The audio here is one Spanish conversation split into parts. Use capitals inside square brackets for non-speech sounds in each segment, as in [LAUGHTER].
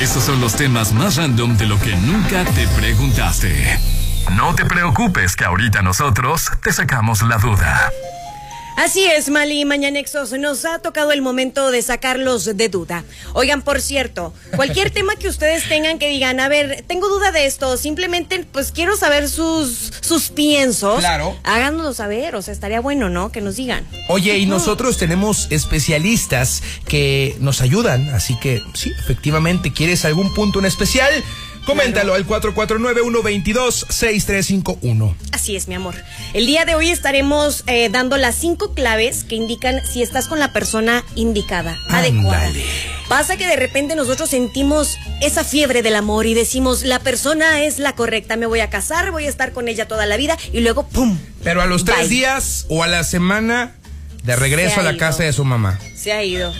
Esos son los temas más random de lo que nunca te preguntaste. No te preocupes que ahorita nosotros te sacamos la duda. Así es, Mali Mañanexos. Nos ha tocado el momento de sacarlos de duda. Oigan, por cierto, cualquier tema que ustedes tengan que digan, a ver, tengo duda de esto, simplemente pues quiero saber sus, sus piensos. Claro. Háganoslo saber, o sea, estaría bueno, ¿no? Que nos digan. Oye, y nosotros tenemos especialistas que nos ayudan, así que sí, efectivamente, ¿quieres algún punto en especial? Coméntalo al 449-122-6351. Así es, mi amor. El día de hoy estaremos eh, dando las cinco claves que indican si estás con la persona indicada, adecuada. Pasa que de repente nosotros sentimos esa fiebre del amor y decimos, la persona es la correcta, me voy a casar, voy a estar con ella toda la vida y luego, ¡pum! Pero a los tres días o a la semana de regreso a la ido. casa de su mamá. Se ha ido.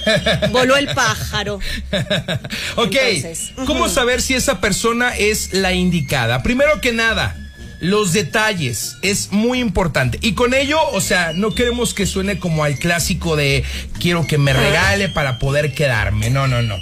Voló el pájaro. [LAUGHS] ok, Entonces, ¿cómo saber si esa persona es la indicada? Primero que nada, los detalles es muy importante. Y con ello, o sea, no queremos que suene como al clásico de quiero que me regale para poder quedarme. No, no, no.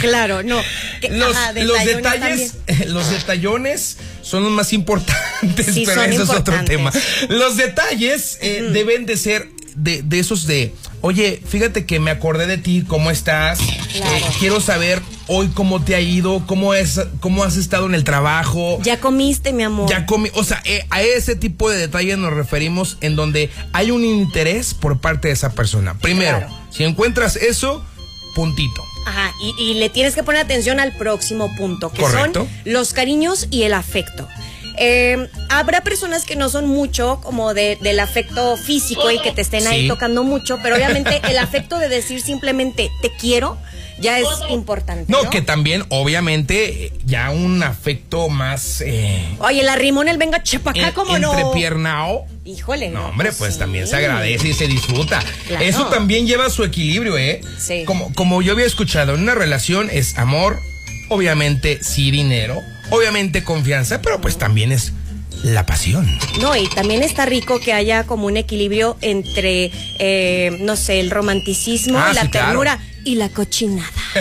Claro, no. [LAUGHS] Que- Los, ajá, los detalles, [LAUGHS] los detallones son los más importantes, Sí, pero eso es otro tema. Los detalles eh, deben de ser de, de esos de, oye, fíjate que me acordé de ti, ¿cómo estás? Claro. Eh, quiero saber hoy cómo te ha ido, cómo es, cómo has estado en el trabajo. Ya comiste, mi amor. Ya comi, o sea, eh, a ese tipo de detalles nos referimos en donde hay un interés por parte de esa persona. Primero, Claro. si encuentras eso, puntito. Ajá, y, y le tienes que poner atención al próximo punto, que Correcto. son los cariños y el afecto. Eh, habrá personas que no son mucho como de- del afecto físico y que te estén ahí Sí. tocando mucho, pero obviamente [LAUGHS] el afecto de decir simplemente te quiero ya es importante. No, No, que también, obviamente, ya un afecto más eh, Oye, la rimón, el venga, chepa acá, en- ¿cómo no? entrepiernao. Híjole. No, hombre, pues sí. también se agradece y se disfruta. Claro. Eso también lleva su equilibrio, ¿eh? Sí. Como, como yo había escuchado, en una relación es amor, obviamente sí dinero, obviamente confianza, pero pues también es la pasión. No, y también está rico que haya como un equilibrio entre, eh, no sé, el romanticismo, Ah, la sí, claro. Y la cochinada. [LAUGHS]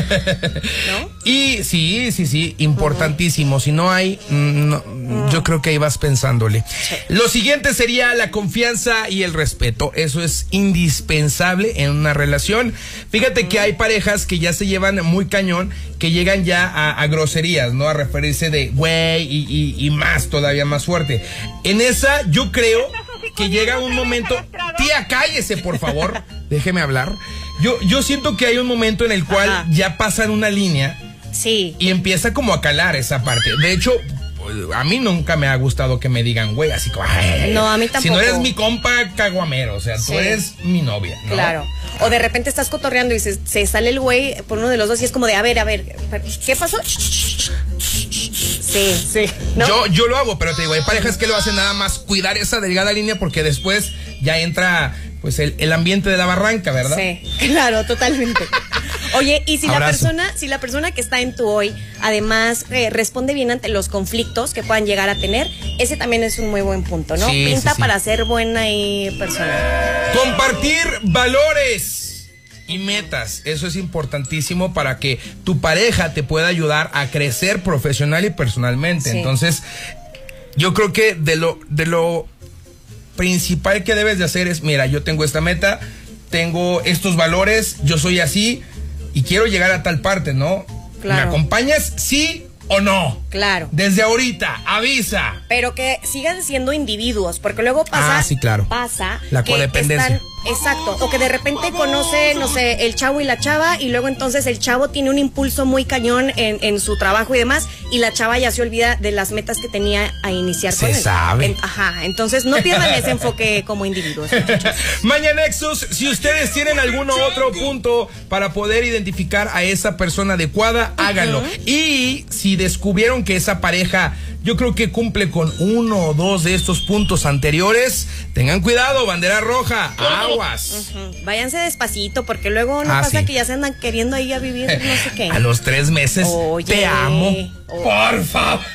¿No? Y sí, sí, sí, importantísimo. Si no hay, mm, yo creo que ahí vas pensándole. Lo siguiente sería la confianza y el respeto. Eso es indispensable en una relación. Fíjate que hay parejas que ya se llevan muy cañón, que llegan ya a, a groserías, ¿no? A referirse de güey y, y- y más, todavía más fuerte. En esa, yo creo que llega un momento. Tía, cállese, por favor. [LAUGHS] Déjeme hablar. Yo, yo siento que hay un momento en el cual Ajá. ya pasan una línea Sí. y empieza como a calar esa parte. De hecho, a mí nunca me ha gustado que me digan, güey, así como, "Ay, No, a mí Si tampoco. no eres mi compa caguamero, o sea, tú eres mi novia. ¿no? Claro. O de repente estás cotorreando y se, se sale el güey por uno de los dos y es como de, a ver, a ver, ¿qué pasó? Sí, sí. ¿no? Yo, yo lo hago, pero te digo, hay parejas que lo hacen nada más cuidar esa delgada línea porque después ya entra pues el, el ambiente de la barranca, ¿verdad? Sí, claro, totalmente. [LAUGHS] Oye, y si la persona, si la persona que está en tu hoy, además eh, responde bien ante los conflictos que puedan llegar a tener, ese también es un muy buen punto, ¿no? Sí, Pinta sí, sí. para ser buena y persona. Compartir valores y metas. Eso es importantísimo para que tu pareja te pueda ayudar a crecer profesional y personalmente. Entonces, yo creo que de lo, de lo principal que debes de hacer es, mira, yo tengo esta meta, tengo estos valores, yo soy así y quiero llegar a tal parte, ¿no? Claro. ¿Me acompañas? Sí o no. Claro. Desde ahorita, avisa. Pero que sigan siendo individuos, porque luego pasa. Ah, sí, claro. Pasa. La que codependencia. están- exacto. O que de repente conoce, no sé, el chavo y la chava, y luego entonces el chavo tiene un impulso muy cañón en, en su trabajo y demás, y la chava ya se olvida de las metas que tenía a iniciar Se con él. sabe. En- ajá. Entonces no pierdan ese enfoque [LAUGHS] como individuos. muchachos. Mañana Nexus, si ustedes tienen algún otro punto para poder identificar a esa persona adecuada, háganlo. Y si descubrieron que esa pareja, yo creo que cumple con uno o dos de estos puntos anteriores, tengan cuidado, bandera roja, aguas. Váyanse despacito, porque luego no Ah, pasa sí. que ya se andan queriendo ahí a vivir no sé qué. [LAUGHS] A los tres meses, Oye. te amo. Oye. Por favor.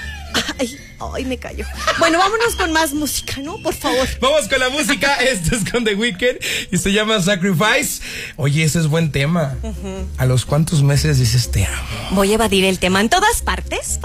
Ay, Ay, me callo. Bueno, vámonos con más música, ¿no? Por favor. Vamos con la música. [LAUGHS] Esto es con The Weeknd y se llama Sacrifice. Oye, ese es buen tema. ¿A los cuántos meses dices te amo? Voy a evadir el tema en todas partes.